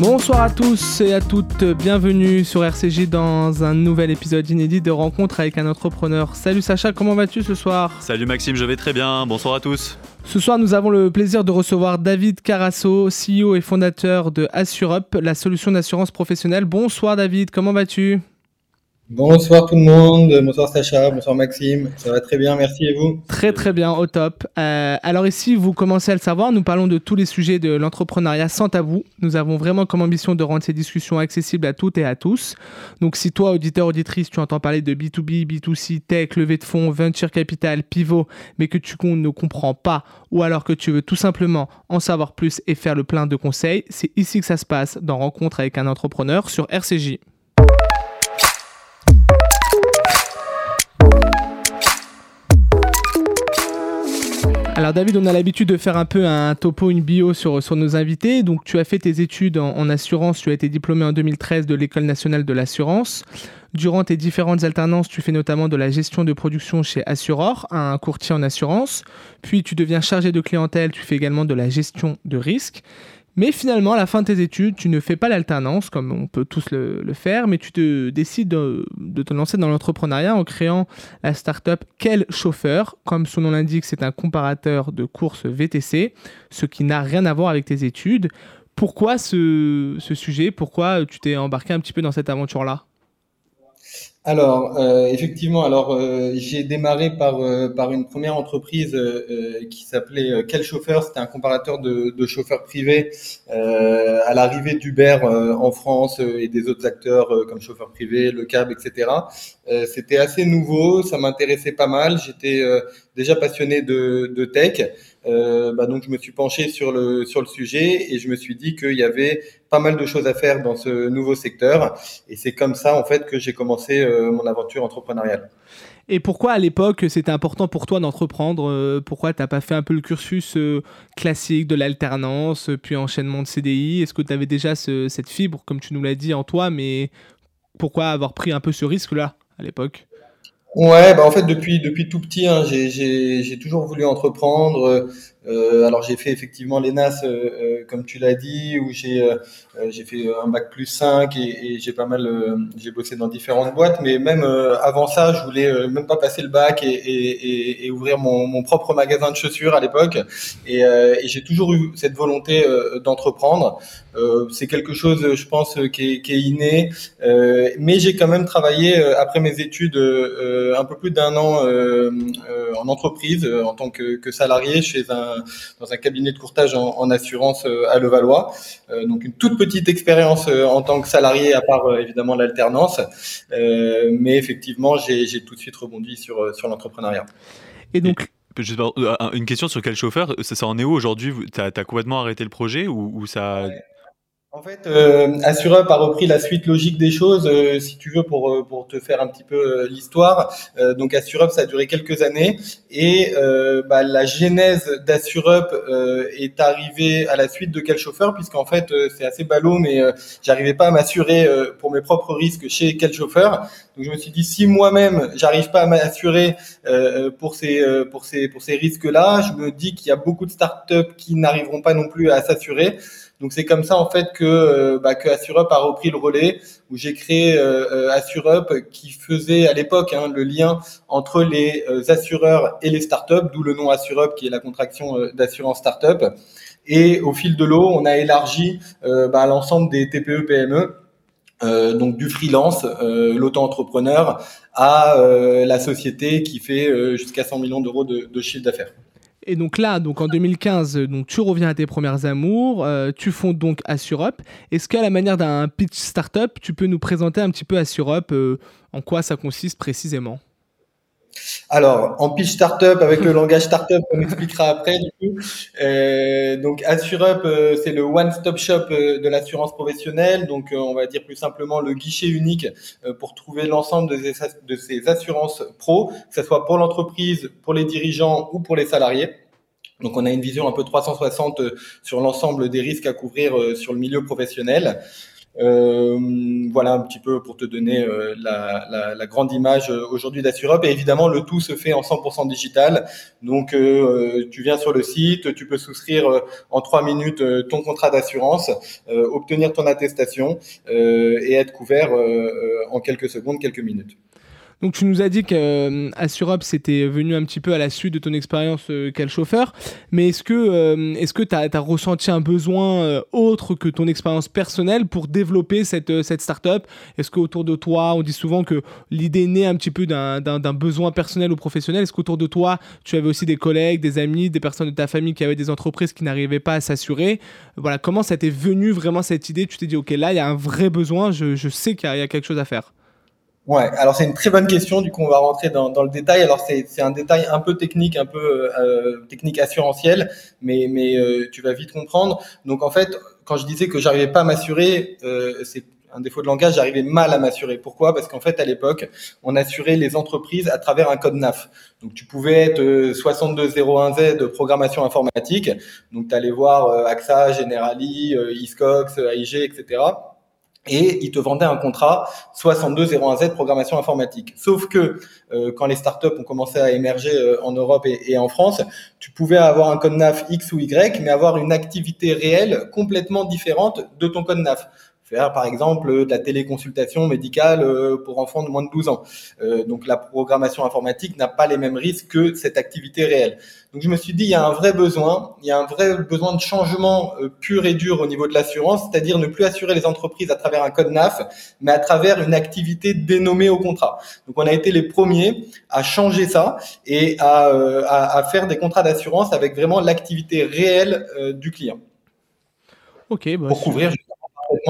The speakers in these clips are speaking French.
Bonsoir à tous et à toutes, bienvenue sur RCJ dans un nouvel épisode inédit de rencontre avec un entrepreneur. Salut Sacha, comment vas-tu ce soir? Salut Maxime, je vais très bien, bonsoir à tous. Ce soir, nous avons le plaisir de recevoir David Carasso, CEO et fondateur de AssureUp, la solution d'assurance professionnelle. Bonsoir David, comment vas-tu? Bonsoir tout le monde, bonsoir Sacha, bonsoir Maxime, ça va très bien, merci et vous Très très bien, au top. Euh, alors ici, vous commencez à le savoir, nous parlons de tous les sujets de l'entrepreneuriat sans tabou. Nous avons vraiment comme ambition de rendre ces discussions accessibles à toutes et à tous. Donc si toi, auditeur, auditrice, tu entends parler de B2B, B2C, tech, levée de fonds, venture capital, pivot, mais que tu ne comprends pas, ou alors que tu veux tout simplement en savoir plus et faire le plein de conseils, c'est ici que ça se passe dans Rencontre avec un entrepreneur sur RCJ. Alors David, on a l'habitude de faire un peu un topo, une bio sur, nos invités. Donc tu as fait tes études en, assurance, tu as été diplômé en 2013 de l'École nationale de l'assurance. Durant tes différentes alternances, tu fais notamment de la gestion de production chez Assuror, un courtier en assurance. Puis tu deviens chargé de clientèle, tu fais également de la gestion de risque. Mais finalement, à la fin de tes études, tu ne fais pas l'alternance, comme on peut tous le, faire, mais tu te décides de, te lancer dans l'entrepreneuriat en créant la startup Quel Chauffeur. Comme son nom l'indique, c'est un comparateur de courses VTC, ce qui n'a rien à voir avec tes études. Pourquoi ce sujet? Pourquoi tu t'es embarqué un petit peu dans cette aventure-là? Alors, euh, effectivement, alors euh, j'ai démarré par, euh, par une première entreprise qui s'appelait Quel chauffeur C'était un comparateur de, de chauffeurs privés à l'arrivée d'Uber en France et des autres acteurs comme chauffeurs privés, le cab, etc. C'était assez nouveau, ça m'intéressait pas mal. J'étais déjà passionné de, de tech. Euh, bah donc je me suis penché sur le sujet et je me suis dit qu'il y avait pas mal de choses à faire dans ce nouveau secteur. Et c'est comme ça en fait que j'ai commencé euh, mon aventure entrepreneuriale. Et pourquoi à l'époque c'était important pour toi d'entreprendre? Euh, Pourquoi t'as pas fait un peu le cursus classique de l'alternance puis enchaînement de CDI Est-ce que tu avais déjà ce, cette fibre comme tu nous l'as dit en toi? Mais pourquoi avoir pris un peu ce risque là à l'époque? Ouais, bah en fait depuis depuis tout petit, hein, j'ai toujours voulu entreprendre. Euh, alors j'ai fait effectivement l'ENAS, euh, euh, comme tu l'as dit, où j'ai euh, j'ai fait un bac plus 5 et, et j'ai pas mal, j'ai bossé dans différentes boîtes. Mais même avant ça, je voulais même pas passer le bac et, et, et ouvrir mon, mon, propre magasin de chaussures à l'époque. Et, j'ai toujours eu cette volonté d'entreprendre. C'est quelque chose, je pense, qui est, qui est inné. mais j'ai quand même travaillé après mes études un peu plus d'un an en entreprise en tant que, que salarié chez un dans un cabinet de courtage en, assurance euh, à Levallois. Euh, donc une toute petite expérience euh, en tant que salarié, à part évidemment l'alternance. mais effectivement, j'ai tout de suite rebondi sur, sur l'entrepreneuriat. Et donc, une question sur quel chauffeur Ça, en est où aujourd'hui? Tu as, complètement arrêté le projet ou, ou ça en fait, euh, a repris la suite logique des choses, euh, si tu veux, pour, euh, pour te faire un petit peu euh, l'histoire. Euh, donc AssureUp, ça a duré quelques années et bah, la genèse d'AssureUp est arrivée à la suite de quel chauffeur, puisqu'en fait, c'est assez ballot, mais j'arrivais pas à m'assurer pour mes propres risques chez quel chauffeur. Donc je me suis dit, si moi-même, j'arrive pas à m'assurer pour ces, pour ces, pour ces risques-là, je me dis qu'il y a beaucoup de startups qui n'arriveront pas non plus à s'assurer. Donc c'est comme ça en fait que, euh, bah, AssureUp a repris le relais, où j'ai créé euh, euh AssureUp qui faisait à l'époque hein, le lien entre les assureurs et les startups, d'où le nom AssureUp qui est la contraction d'assurance startup. Et au fil de l'eau, on a élargi bah, l'ensemble des TPE PME. Donc du freelance, euh, l'auto-entrepreneur, à la société qui fait jusqu'à 100 millions d'euros de, de chiffre d'affaires. Et donc là, donc en 2015, donc tu reviens à tes premières amours, euh, tu fondes donc AssureUp. Est-ce qu'à la manière d'un pitch startup, tu peux nous présenter un petit peu AssureUp, euh, en quoi ça consiste précisément? Alors, en pitch startup, avec le langage startup, on expliquera après. Du coup. Euh, donc, AssureUp, euh, c'est le one-stop shop euh, de l'assurance professionnelle. Donc, euh, on va dire plus simplement le guichet unique pour trouver l'ensemble de, de ces assurances pro, que ce soit pour l'entreprise, pour les dirigeants ou pour les salariés. Donc, on a une vision un peu 360 sur l'ensemble des risques à couvrir sur le milieu professionnel. Euh, voilà un petit peu pour te donner euh, la, grande image euh, aujourd'hui d'Assurop. Et évidemment, le tout se fait en 100% digital. Donc, tu viens sur le site, tu peux souscrire en trois minutes ton contrat d'assurance, obtenir ton attestation et être couvert en quelques secondes, quelques minutes. Donc tu nous as dit qu'Assurop euh, c'était venu un petit peu à la suite de ton expérience euh, quel chauffeur, mais est-ce que euh, est-ce que tu as, ressenti un besoin autre que ton expérience personnelle pour développer cette, cette startup? Est-ce qu'autour de toi, on dit souvent que l'idée naît un petit peu d'un besoin personnel ou professionnel. Est-ce qu'autour de toi, tu avais aussi des collègues, des amis, des personnes de ta famille qui avaient des entreprises qui n'arrivaient pas à s'assurer? Voilà, comment ça t'est venu vraiment cette idée? Tu t'es dit, ok, là, il y a un vrai besoin, je, je sais qu'il y, a quelque chose à faire. Ouais, alors c'est une très bonne question. Du coup, on va rentrer dans, dans le détail. Alors c'est un détail un peu technique, un peu euh, technique assurantiel, mais mais euh, tu vas vite comprendre. Donc en fait, quand je disais que j'arrivais pas à m'assurer, euh, c'est un défaut de langage. J'arrivais mal à m'assurer. Pourquoi? Parce qu'en fait, à l'époque, on assurait les entreprises à travers un code NAF. Donc tu pouvais être 6201Z euh, de programmation informatique. Donc tu allais voir euh, AXA, Generali, Iscox, AIG, etc et ils te vendaient un contrat 6201Z programmation informatique. Sauf que euh, quand les startups ont commencé à émerger euh, en Europe et, et, en France, tu pouvais avoir un code NAF X ou Y, mais avoir une activité réelle complètement différente de ton code NAF faire par exemple de la téléconsultation médicale euh, pour enfants de moins de 12 ans. Euh, donc la programmation informatique n'a pas les mêmes risques que cette activité réelle. Donc je me suis dit il y a un vrai besoin, il y a un vrai besoin de changement euh, pur et dur au niveau de l'assurance, c'est-à-dire ne plus assurer les entreprises à travers un code NAF, mais à travers une activité dénommée au contrat. Donc on a été les premiers à changer ça et à, à, à faire des contrats d'assurance avec vraiment l'activité réelle du client. Ok, bah, pour couvrir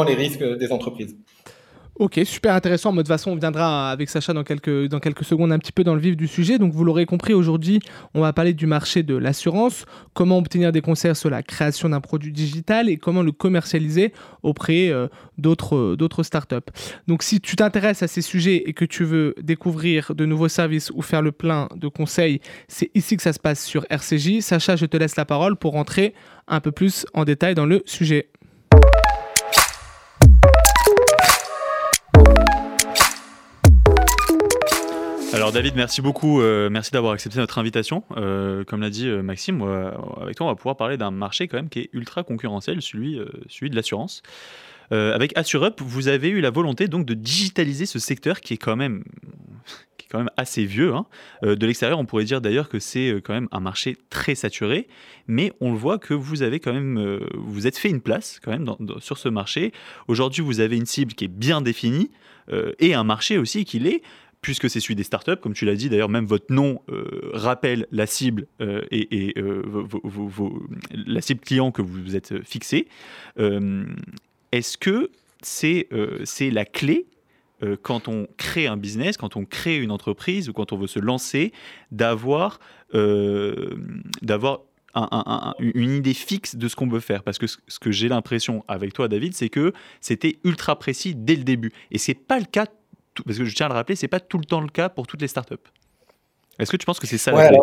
les risques des entreprises. Ok, super intéressant. De toute façon, on viendra avec Sacha dans quelques, dans quelques secondes un petit peu dans le vif du sujet. Donc, vous l'aurez compris, aujourd'hui, on va parler du marché de l'assurance, comment obtenir des conseils sur la création d'un produit digital et comment le commercialiser auprès euh, d'autres, d'autres startups. Donc, si tu t'intéresses à ces sujets et que tu veux découvrir de nouveaux services ou faire le plein de conseils, c'est ici que ça se passe sur RCJ. Sacha, je te laisse la parole pour rentrer un peu plus en détail dans le sujet. Alors David, merci beaucoup, euh, merci d'avoir accepté notre invitation. Euh, comme l'a dit euh, Maxime, avec toi on va pouvoir parler d'un marché quand même qui est ultra concurrentiel, celui, celui de l'assurance. avec AssureUp, vous avez eu la volonté donc de digitaliser ce secteur qui est quand même, qui est quand même assez vieux. Hein. de l'extérieur, on pourrait dire d'ailleurs que c'est quand même un marché très saturé, mais on le voit que vous avez quand même, vous êtes fait une place quand même sur ce marché. Aujourd'hui, vous avez une cible qui est bien définie et un marché aussi qui l'est puisque c'est celui des startups, comme tu l'as dit, d'ailleurs même votre nom euh, rappelle la cible euh, et, euh, la cible client que vous vous êtes fixé. Est-ce que c'est la clé quand on crée un business, quand on crée une entreprise ou quand on veut se lancer, d'avoir une idée fixe de ce qu'on veut faire? Parce que ce que j'ai l'impression avec toi, David, c'est que c'était ultra précis dès le début. Et c'est pas le cas parce que je tiens à le rappeler, c'est pas tout le temps le cas pour toutes les startups. Est-ce que tu penses que c'est ça la clé?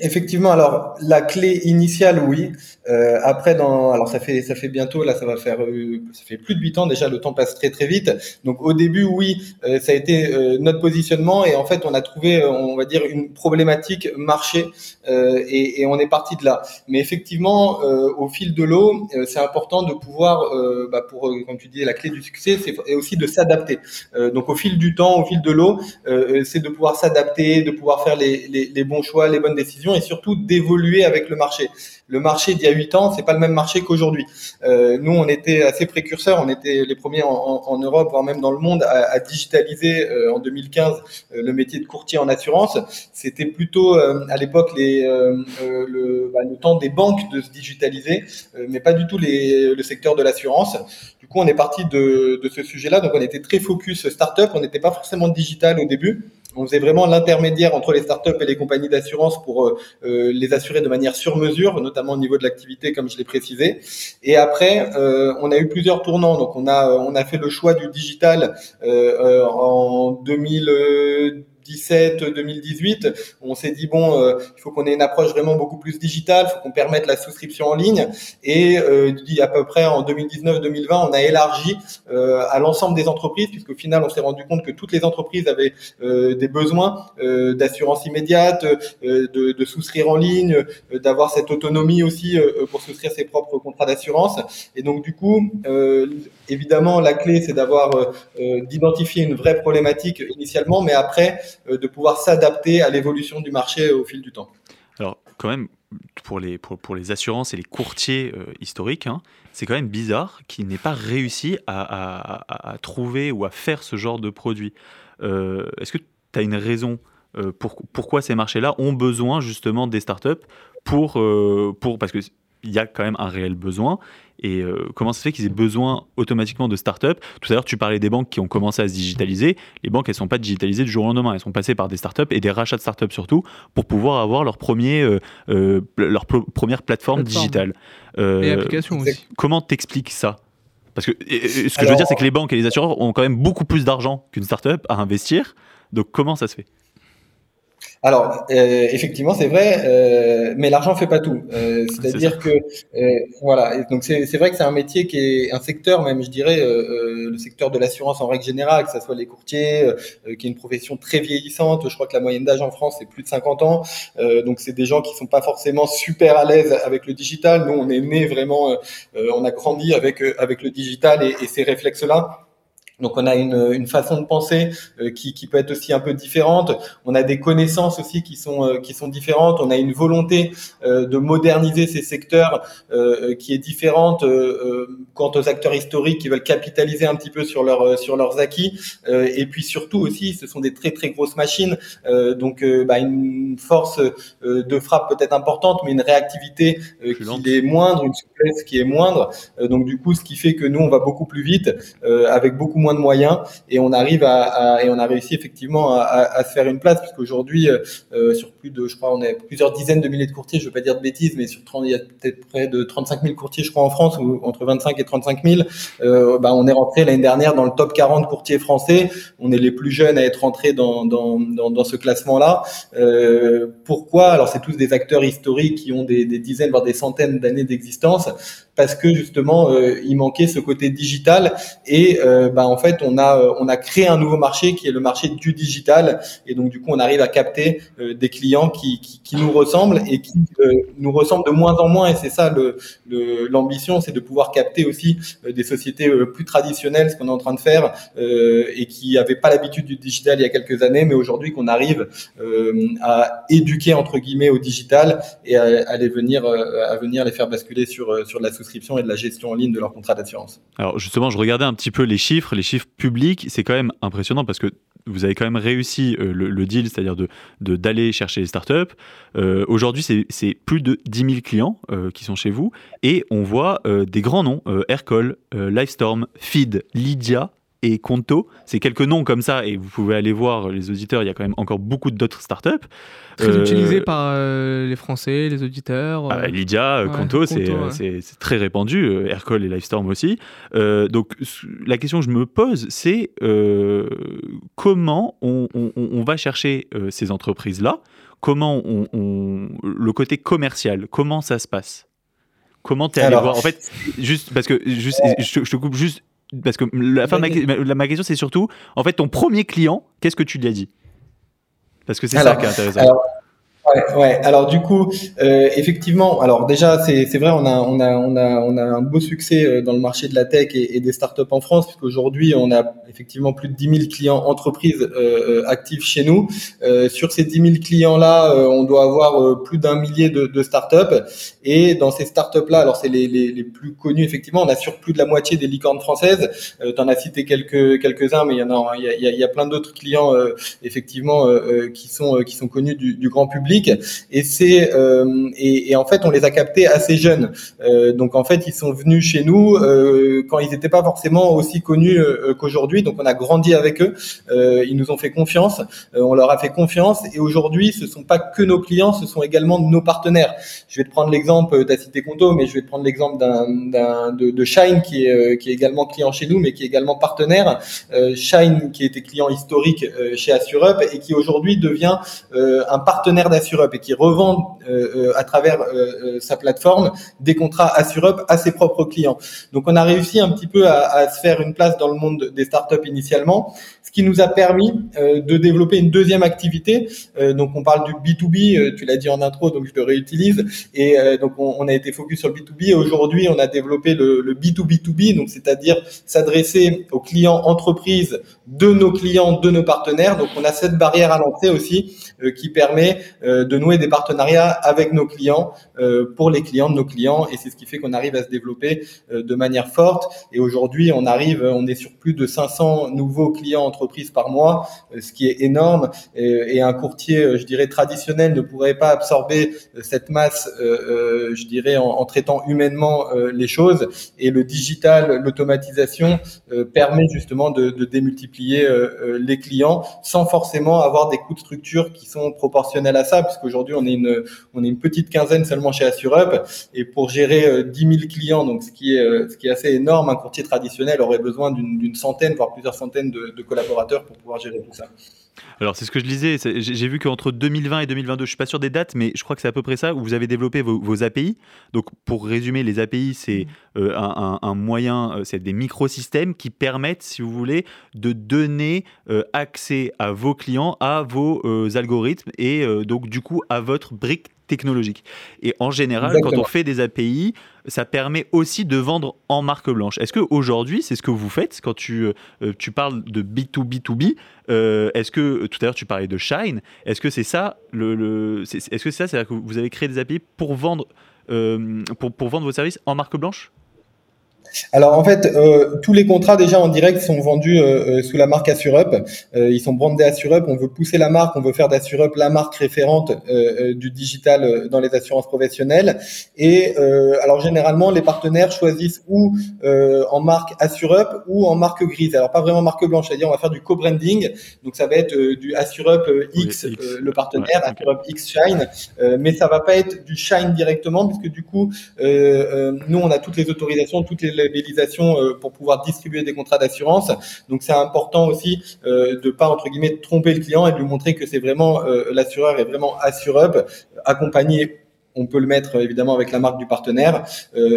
Effectivement, alors la clé initiale, oui. Euh, après, dans, alors ça fait ça fait bientôt là, ça va faire euh, ça fait plus de huit ans déjà. Le temps passe très très vite. Donc au début, oui, euh, ça a été euh, notre positionnement et en fait, on a trouvé, on va dire, une problématique marché et, et, on est parti de là. Mais effectivement, au fil de l'eau, c'est important de pouvoir, bah, pour comme tu dis, la clé du succès, c'est aussi de s'adapter. donc au fil du temps, au fil de l'eau, c'est de pouvoir s'adapter, de pouvoir faire les, les, les bons choix, les bonnes décisions et surtout d'évoluer avec le marché. Le marché d'il y a 8 ans, c'est pas le même marché qu'aujourd'hui. Euh, nous, on était assez précurseurs, on était les premiers en, Europe, voire même dans le monde, à, digitaliser euh, en 2015 euh, le métier de courtier en assurance. C'était plutôt à l'époque les, le, bah, le, temps des banques de se digitaliser, mais pas du tout les, le secteur de l'assurance. Du coup, on est parti de, de ce sujet-là, donc on était très focus startup, on n'était pas forcément digital au début on faisait vraiment l'intermédiaire entre les startups et les compagnies d'assurance pour euh, euh, les assurer de manière sur mesure, notamment au niveau de l'activité, comme je l'ai précisé. Et après, euh, on a eu plusieurs tournants. Donc, on a on a fait le choix du digital en 2000 2017-2018, on s'est dit bon, euh, il faut qu'on ait une approche vraiment beaucoup plus digitale, il faut qu'on permette la souscription en ligne. Et euh, à peu près en 2019-2020, on a élargi euh, à l'ensemble des entreprises, puisqu'au final, on s'est rendu compte que toutes les entreprises avaient euh, des besoins euh, d'assurance immédiate, de, de, souscrire en ligne, d'avoir cette autonomie aussi pour souscrire ses propres contrats d'assurance. Et donc du coup, évidemment, la clé, c'est d'avoir d'identifier une vraie problématique initialement, mais après de pouvoir s'adapter à l'évolution du marché au fil du temps. Alors, quand même, pour les, pour, pour les assurances et les courtiers euh, historiques, hein, c'est quand même bizarre qu'ils n'aient pas réussi à, trouver ou à faire ce genre de produit. Euh, Est-ce que tu as une raison euh, pour, pourquoi ces marchés-là ont besoin justement des startups pour, euh, pour, parce qu'il y a quand même un réel besoin et euh, comment ça se fait qu'ils aient besoin automatiquement de start-up? Tout à l'heure, tu parlais des banques qui ont commencé à se digitaliser. Les banques, elles ne sont pas digitalisées du jour au lendemain. Elles sont passées par des start-up et des rachats de start-up surtout pour pouvoir avoir leur, premier, euh, euh, leur première plateforme, digitale. et application aussi. Comment t'expliques ça? Parce que ce que je veux dire, c'est que les banques et les assureurs ont quand même beaucoup plus d'argent qu'une start-up à investir. Donc comment ça se fait? Alors, euh, effectivement, c'est vrai, euh, mais l'argent fait pas tout. Euh, C'est-à-dire que, euh, voilà, donc c'est vrai que c'est un métier qui est un secteur, même, je dirais, euh, le secteur de l'assurance en règle générale, que ce soit les courtiers, qui est une profession très vieillissante. Je crois que la moyenne d'âge en France c'est plus de 50 ans. donc, c'est des gens qui sont pas forcément super à l'aise avec le digital. Nous, on est né vraiment, on a grandi avec avec le digital et, et ces réflexes-là. Donc on a une, une façon de penser euh, qui, qui, peut être aussi un peu différente. On a des connaissances aussi qui sont euh, qui sont différentes. On a une volonté euh, de moderniser ces secteurs qui est différente quant aux acteurs historiques qui veulent capitaliser un petit peu sur leur sur leurs acquis. et puis surtout aussi, ce sont des très très grosses machines. donc bah, une force de frappe peut-être importante, mais une réactivité qui est moindre, une souplesse qui est moindre. donc du coup, ce qui fait que nous on va beaucoup plus vite avec beaucoup moins de moyens et on arrive à, et on a réussi effectivement à, se faire une place puisqu'aujourd'hui euh, euh, sur plus de je crois on est plusieurs dizaines de milliers de courtiers je veux pas dire de bêtises mais sur 30, il y a peut-être près de 35 000 courtiers je crois en France ou entre 25 et 35 000 euh, bah, on est rentré l'année dernière dans le top 40 courtiers français. On est les plus jeunes à être rentrés dans, dans, dans, ce classement là euh, pourquoi? Alors c'est tous des acteurs historiques qui ont des dizaines voire des centaines d'années d'existence parce que justement euh, il manquait ce côté digital. Et euh, bah, en fait on a euh, on a créé un nouveau marché qui est le marché du digital. Et donc du coup on arrive à capter des clients qui, qui, qui, nous ressemblent et qui nous ressemblent de moins en moins. Et c'est ça l'ambition c'est de pouvoir capter aussi des sociétés plus traditionnelles ce qu'on est en train de faire et qui n'avaient pas l'habitude du digital il y a quelques années mais aujourd'hui qu'on arrive à éduquer entre guillemets au digital et à, à les venir à venir les faire basculer sur sur la société et de la gestion en ligne de leur contrat d'assurance. Alors justement, je regardais un petit peu les chiffres, les chiffres publics, c'est quand même impressionnant parce que vous avez quand même réussi euh, le, deal, c'est-à-dire d'aller de, d'aller chercher les startups. Euh, Aujourd'hui, c'est plus de 10 000 clients euh, qui sont chez vous et on voit des grands noms, Aircall, Livestorm, Feed, Lydia, et Conto. C'est quelques noms comme ça, et vous pouvez aller voir les auditeurs, il y a quand même encore beaucoup d'autres startups. Très euh, utilisé par euh, les Français, les auditeurs. Ah, Lydia, Conto, c'est très répandu, euh, Aircall et Livestorm aussi. donc la question que je me pose, c'est comment on, on, on, va chercher ces entreprises-là? Comment on, le côté commercial, comment ça se passe? Comment tu es allé voir? En fait, juste parce que juste, je, je te coupe juste parce que la fin de ma, question, c'est surtout, en fait, ton premier client, qu'est-ce que tu lui as dit? Parce que c'est ça qui est intéressant. Ouais, ouais, Alors du coup, euh, effectivement, alors déjà c'est vrai, on a on a on a on a un beau succès euh, dans le marché de la tech et, des startups en France, puisqu'aujourd'hui on a effectivement plus de 10 000 clients entreprises euh, euh, actifs chez nous. Sur ces 10 000 clients là, on doit avoir plus d'un millier de, startups. Et dans ces startups là, alors c'est les, les, les plus connus effectivement, on assure plus de la moitié des licornes françaises. Euh, tu en as cité quelques quelques uns, mais il y en a il y a, y a plein d'autres clients effectivement qui sont qui sont connus du grand public. Et c'est et, et, en fait on les a captés assez jeunes. donc en fait ils sont venus chez nous quand ils n'étaient pas forcément aussi connus qu'aujourd'hui. Donc on a grandi avec eux. ils nous ont fait confiance. on leur a fait confiance et aujourd'hui ce sont pas que nos clients, ce sont également nos partenaires. Je vais te prendre l'exemple, tu as cité Conto, mais je vais te prendre l'exemple d'un, de, de, Shine qui est, euh, qui est également client chez nous, mais qui est également partenaire. Euh, Shine qui était client historique euh, chez AssureUp et qui aujourd'hui devient un partenaire et qui revend à travers sa plateforme des contrats AssureUp à ses propres clients. Donc on a réussi un petit peu à, se faire une place dans le monde des startups initialement ce qui nous a permis euh, de développer une deuxième activité. Euh, donc on parle du B2B, euh, tu l'as dit en intro, donc je le réutilise. Et donc on, a été focus sur le B2B. Et aujourd'hui, on a développé le, le B2B2B, donc c'est-à-dire s'adresser aux clients entreprises de nos clients, de nos partenaires. Donc on a cette barrière à l'entrée aussi qui permet de nouer des partenariats avec nos clients pour les clients de nos clients. Et c'est ce qui fait qu'on arrive à se développer de manière forte. Et aujourd'hui, on arrive, on est sur plus de 500 nouveaux clients entreprises par mois, euh, ce qui est énorme. Et, un courtier, euh, je dirais, traditionnel ne pourrait pas absorber euh, cette masse, je dirais, en, traitant humainement les choses. Et le digital, l'automatisation permet justement de, démultiplier les clients sans forcément avoir des coûts de structure qui sont proportionnels à ça, puisqu'aujourd'hui on est une on est une petite quinzaine seulement chez AssureUp et pour gérer 10 000 clients, donc ce qui est ce qui est assez énorme, un courtier traditionnel aurait besoin d'une centaine voire plusieurs centaines de collaborateurs pour pouvoir gérer tout ça. Alors c'est ce que je disais, j'ai vu qu'entre 2020 et 2022, je suis pas sûr des dates, mais je crois que c'est à peu près ça, où vous avez développé vos, API. Donc pour résumer, les API, c'est mmh. euh, un, moyen, euh, c'est des microsystèmes qui permettent, si vous voulez, de donner euh, accès à vos clients, à vos algorithmes et donc du coup à votre brique technologique. Et en général, quand on fait des API, ça permet aussi de vendre en marque blanche. Est-ce qu'aujourd'hui, c'est ce que vous faites quand tu, euh, tu parles de B2B2B euh, Est-ce que, tout à l'heure, tu parlais de Shine, est-ce que c'est ça le, le Est-ce que c'est ça, c'est-à-dire que vous avez créé des API pour vendre, euh, pour, pour vendre vos services en marque blanche? Alors en fait, euh, tous les contrats déjà en direct sont vendus euh, euh, sous la marque AssureUp. ils sont brandés AssureUp. On veut pousser la marque, on veut faire d'AssureUp la marque référente du digital dans les assurances professionnelles. Et alors généralement, les partenaires choisissent ou en marque AssureUp ou en marque grise. Alors pas vraiment marque blanche, c'est-à-dire on va faire du co-branding. Donc ça va être du AssureUp X, le partenaire, AssureUp X Shine, mais ça va pas être du Shine directement puisque du coup, nous on a toutes les autorisations, toutes les labellisation euh, pour pouvoir distribuer des contrats d'assurance. Donc c'est important aussi euh, de pas entre guillemets tromper le client et de lui montrer que c'est vraiment euh, l'assureur est vraiment AssureUp accompagné on peut le mettre évidemment avec la marque du partenaire,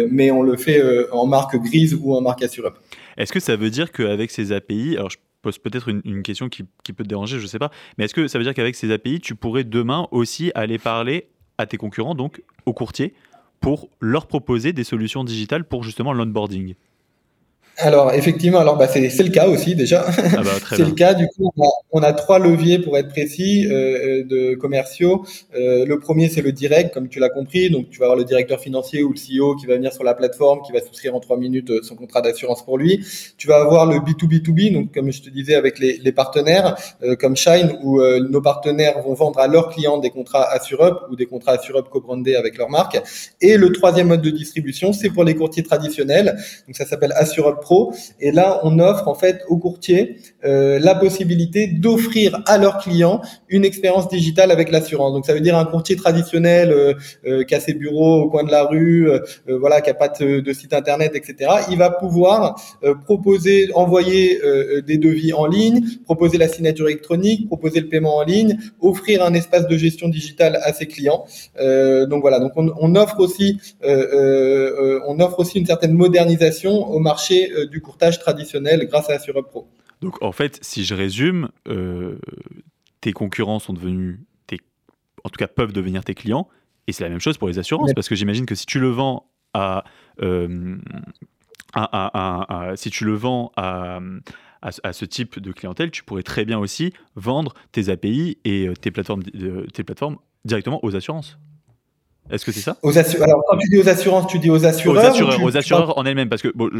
mais on le fait en marque grise ou en marque AssureUp. Est-ce que ça veut dire qu'avec ces API, alors je pose peut-être une, question qui, qui, peut te déranger, je ne sais pas, mais est-ce que ça veut dire qu'avec ces API, tu pourrais demain aussi aller parler à tes concurrents, donc aux courtiers, pour leur proposer des solutions digitales pour justement l'onboarding alors effectivement, alors bah, c'est le cas aussi déjà. Ah bah, c'est le cas. Du coup, on a, trois leviers pour être précis euh, euh, de commerciaux. Euh, le premier, c'est le direct, comme tu l'as compris. Donc tu vas avoir le directeur financier ou le CEO qui va venir sur la plateforme, qui va souscrire en trois minutes euh, son contrat d'assurance pour lui. Tu vas avoir le B2B2B, donc comme je te disais avec les, les partenaires euh, comme Shine, où nos partenaires vont vendre à leurs clients des contrats AssureUp ou des contrats AssureUp co-brandés avec leur marque. Et le troisième mode de distribution, c'est pour les courtiers traditionnels. Donc ça s'appelle AssureUp et là, on offre en fait aux courtiers euh, la possibilité d'offrir à leurs clients une expérience digitale avec l'assurance. Donc ça veut dire un courtier traditionnel euh, euh, qui a ses bureaux au coin de la rue, voilà, qui a pas de, site internet, etc. Il va pouvoir proposer, envoyer des devis en ligne, proposer la signature électronique, proposer le paiement en ligne, offrir un espace de gestion digitale à ses clients. donc voilà, donc on, offre aussi, on offre aussi une certaine modernisation au marché du courtage traditionnel grâce à Assureup Pro. Donc en fait, si je résume, euh, tes concurrents sont devenus, tes, en tout cas peuvent devenir tes clients, et c'est la même chose pour les assurances, parce que j'imagine que si tu le vends à, euh, si tu le vends à, à, ce type de clientèle, tu pourrais très bien aussi vendre tes API et euh, tes plateformes, tes plateformes directement aux assurances. Est-ce que c'est ça? Aux Alors, quand tu dis aux assurances, tu dis aux assureurs Aux assureurs, aux assureurs en elles-mêmes, parce que bon,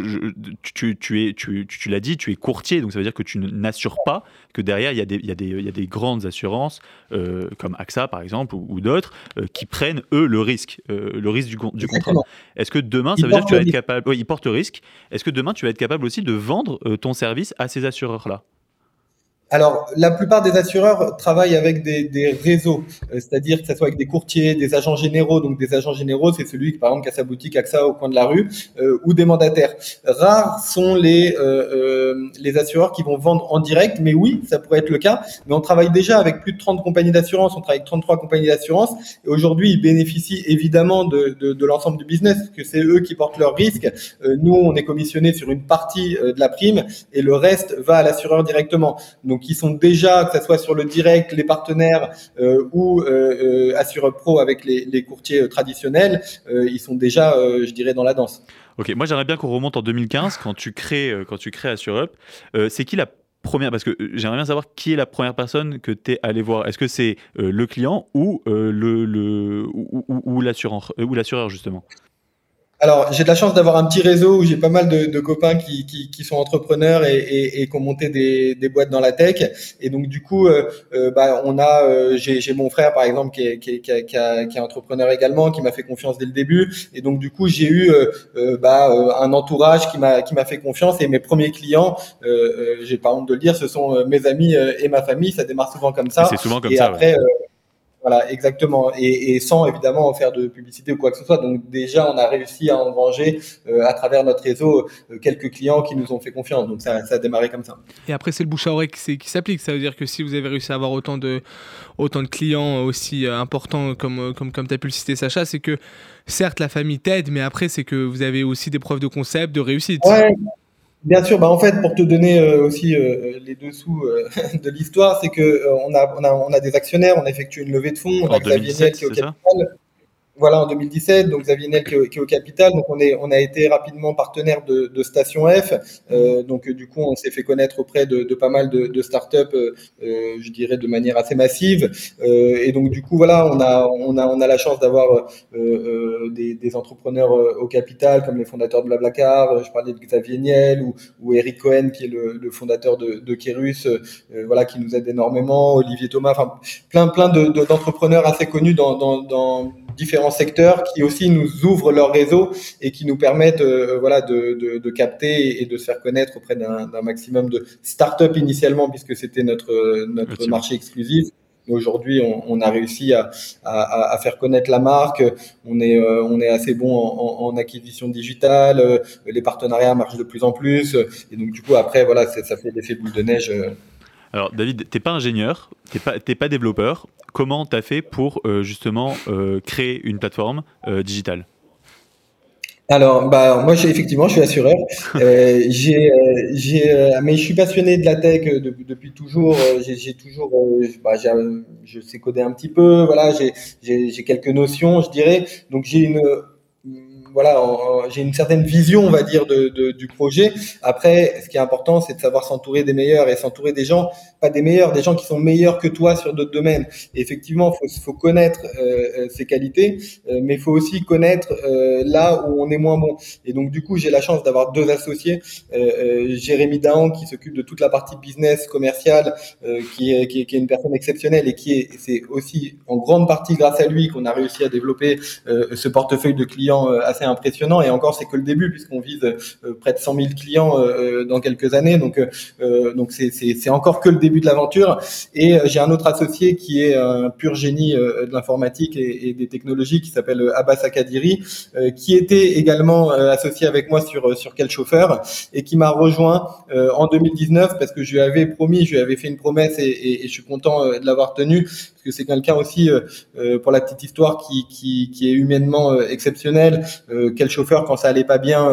tu, tu, es, tu, tu l'as dit, tu es courtier, donc ça veut dire que tu n'assures pas que derrière, il y a des, il y a des, il y a des grandes assurances, euh, comme AXA par exemple, ou, d'autres, euh, qui prennent, eux, le risque, euh, le risque du, du contrat. Est-ce que demain, ça veut dire que tu vas être capable, oui, ils portent le risque, est-ce que demain, tu vas être capable aussi de vendre ton service à ces assureurs-là? Alors, la plupart des assureurs travaillent avec des, réseaux, euh, c'est-à-dire que ce soit avec des courtiers, des agents généraux. Donc, des agents généraux, c'est celui qui, par exemple, qui a sa boutique AXA au coin de la rue, euh, ou des mandataires. Rares sont les euh, les assureurs qui vont vendre en direct, mais oui, ça pourrait être le cas. Mais on travaille déjà avec plus de 30 compagnies d'assurance, on travaille avec 33 compagnies d'assurance, et aujourd'hui, ils bénéficient évidemment de, de, l'ensemble du business, parce que c'est eux qui portent leurs risques. nous, on est commissionné sur une partie de la prime, et le reste va à l'assureur directement. Donc, qui sont déjà, que ce soit sur le direct, les partenaires euh, ou euh, euh Assure Pro avec les, courtiers traditionnels, ils sont déjà, je dirais, dans la danse. Ok, moi j'aimerais bien qu'on remonte en 2015 quand tu crées, quand tu crées Assure c'est qui la première Parce que j'aimerais bien savoir qui est la première personne que tu es allé voir. Est-ce que c'est le client ou le, ou l'assureur justement? Alors, j'ai de la chance d'avoir un petit réseau où j'ai pas mal de, de copains qui, qui, qui, sont entrepreneurs et, et, et qui ont monté des, des, boîtes dans la tech. Et donc, du coup, euh, euh bah, on a, euh, j'ai mon frère par exemple qui est, qui, qui, qui est entrepreneur également, qui m'a fait confiance dès le début. Et donc, du coup, j'ai eu euh, bah, un entourage qui m'a qui m'a fait confiance. Et mes premiers clients, j'ai pas honte de le dire, ce sont mes amis et ma famille. Ça démarre souvent comme ça. C'est souvent comme et ça. Après, voilà, exactement. Et, et, sans évidemment faire de publicité ou quoi que ce soit. Donc déjà, on a réussi à engranger euh, à travers notre réseau euh, quelques clients qui nous ont fait confiance. Donc ça, ça a démarré comme ça. Et après, c'est le bouche à oreille qui, qui s'applique. Ça veut dire que si vous avez réussi à avoir autant de, autant de clients aussi euh, importants comme, comme, comme tu as pu le citer, Sacha, c'est que certes, la famille t'aide, mais après, c'est que vous avez aussi des preuves de concept, de réussite. Ouais. Bien sûr, bah en fait, pour te donner euh, aussi euh, les dessous euh, de l'histoire, c'est que on a, on, a, on a des actionnaires, on a effectué une levée de fonds, on a Xavier Niel qui est au capital. Voilà, en 2017, donc Xavier Niel qui, est au capital. Donc on, est, on a été rapidement partenaire de, de Station F. Euh, donc du coup, on s'est fait connaître auprès de, de pas mal de, de startups, euh, je dirais de manière assez massive. Euh, et donc du coup, voilà, on a, on a, on a la chance d'avoir des, des, entrepreneurs au capital, comme les fondateurs de Blablacar. Je parlais de Xavier Niel ou, ou Eric Cohen, qui est le, le fondateur de, de Kerus, voilà, qui nous aide énormément. Olivier Thomas, enfin plein, plein d'entrepreneurs assez connus dans, dans, dans différents secteurs qui aussi nous ouvrent leur réseau et qui nous permettent euh, voilà de, de, de, capter et de se faire connaître auprès d'un maximum de start-up initialement puisque c'était notre notre marché exclusif. Aujourd'hui, on, on, a réussi à, à, à, faire connaître la marque. On est, euh, on est assez bon en, en, acquisition digitale. Euh, les partenariats marchent de plus en plus. Et donc, du coup, après, voilà, ça fait l'effet boule de neige. Alors, David, t'es pas ingénieur, t'es pas, pas développeur comment tu as fait pour euh, justement euh, créer une plateforme euh, digitale? Alors, bah, moi, effectivement, je suis assureur. j'ai, j'ai, mais je suis passionné de la tech depuis toujours. J'ai, toujours, bah, je sais coder un petit peu. Voilà, j'ai, j'ai quelques notions, je dirais. Donc, j'ai une voilà, j'ai une certaine vision, on va dire, de, de, du projet. Après, ce qui est important, c'est de savoir s'entourer des meilleurs et s'entourer des gens, pas des meilleurs, des gens qui sont meilleurs que toi sur d'autres domaines. Effectivement, faut, faut connaître euh, ses qualités, euh, mais il faut aussi connaître euh, là où on est moins bon. Et donc, du coup, j'ai la chance d'avoir deux associés, euh, Jérémy Dahan qui s'occupe de toute la partie business commerciale, qui est, qui, est, qui, est, une personne exceptionnelle et qui est, c'est aussi en grande partie grâce à lui qu'on a réussi à développer ce portefeuille de clients assez impressionnant. Et encore, c'est que le début, puisqu'on vise euh, près de 100 000 clients euh, euh, dans quelques années. Donc, donc c'est encore que le début de l'aventure. Et j'ai un autre associé qui est un pur génie de l'informatique et, des technologies, qui s'appelle Abbas Akadiri, qui était également associé avec moi sur sur quel chauffeur et qui m'a rejoint en 2019 parce que je lui avais promis, je lui avais fait une promesse et, et je suis content de l'avoir tenue que c'est quelqu'un aussi, pour la petite histoire, qui, qui, qui est humainement exceptionnel, quel chauffeur quand ça allait pas bien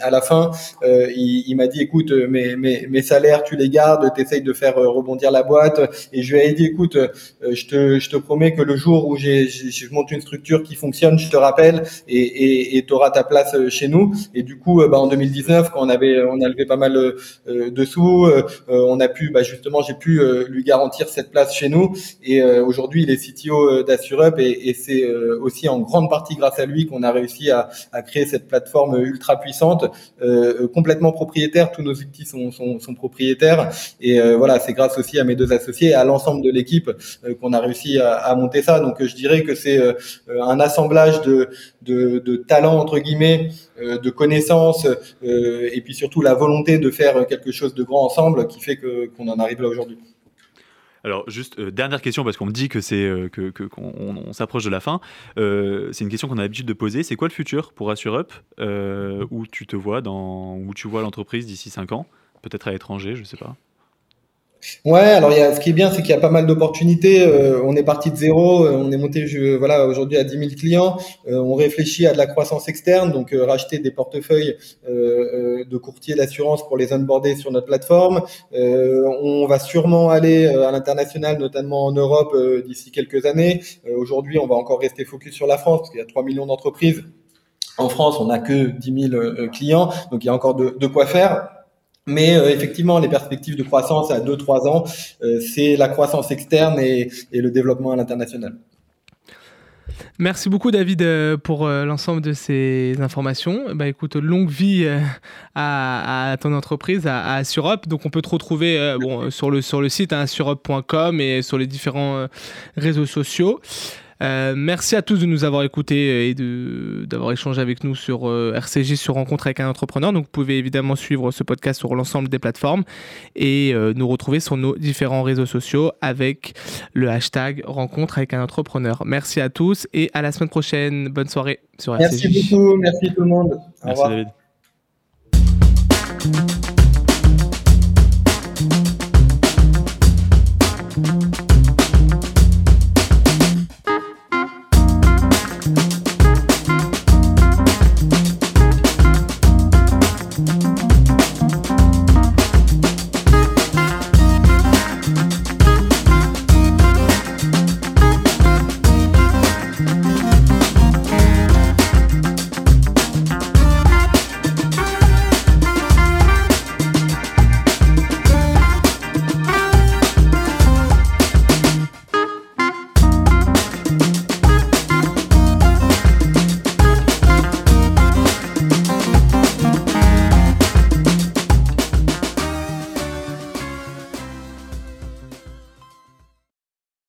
à la fin, il, il m'a dit écoute mes, mes, mes salaires tu les gardes, t'essayes de faire rebondir la boîte et je lui ai dit écoute je te je te promets que le jour où je monte une structure qui fonctionne, je te rappelle et tu auras ta place chez nous. Et du coup, bah, en 2019, quand on avait on a levé pas mal de sous, on a pu bah, justement j'ai pu lui garantir cette place chez nous et aujourd'hui il est CTO d'Assurup et, et c'est aussi en grande partie grâce à lui qu'on a réussi à, à, créer cette plateforme ultra puissante, euh, complètement propriétaire. Tous nos outils sont, sont, sont propriétaires. Et euh, voilà, c'est grâce aussi à mes deux associés à l'ensemble de l'équipe euh, qu'on a réussi à, à, monter ça. Donc je dirais que c'est euh, un assemblage de, de, de talents, entre guillemets, euh, de connaissances et puis surtout la volonté de faire quelque chose de grand ensemble qui fait que qu'on en arrive là aujourd'hui. Alors, juste euh, dernière question, parce qu'on me dit que c'est euh, que qu'on on, s'approche de la fin. Euh, c'est une question qu'on a l'habitude de poser. C'est quoi le futur pour AssureUp Où tu te vois dans, où tu vois l'entreprise d'ici 5 ans? Peut-être à l'étranger, je ne sais pas. Ouais, alors il y a, ce qui est bien, c'est qu'il y a pas mal d'opportunités. Euh, on est parti de zéro, euh, on est monté je, voilà aujourd'hui à 10 000 clients. Euh, on réfléchit à de la croissance externe, donc racheter des portefeuilles de courtiers d'assurance pour les onboarder sur notre plateforme. on va sûrement aller à l'international, notamment en Europe d'ici quelques années. aujourd'hui, on va encore rester focus sur la France parce qu'il y a 3 millions d'entreprises. En France, on n'a que 10 000 clients, donc il y a encore de, de quoi faire. Mais euh, effectivement, les perspectives de croissance à 2-3 ans, euh, c'est la croissance externe et, et le développement à l'international. Merci beaucoup David euh, pour l'ensemble de ces informations. Bah écoute, longue vie à, à ton entreprise, à, à. Donc on peut te retrouver bon, sur, le, sur le site hein, assurop.com et sur les différents réseaux sociaux. Euh, merci à tous de nous avoir écoutés et d'avoir échangé avec nous sur euh, RCG sur Rencontre avec un entrepreneur. Donc vous pouvez évidemment suivre ce podcast sur l'ensemble des plateformes et euh, nous retrouver sur nos différents réseaux sociaux avec le hashtag Rencontre avec un entrepreneur. Merci à tous et à la semaine prochaine. Bonne soirée sur RCG. Merci beaucoup, merci tout le monde. Au merci revoir. David.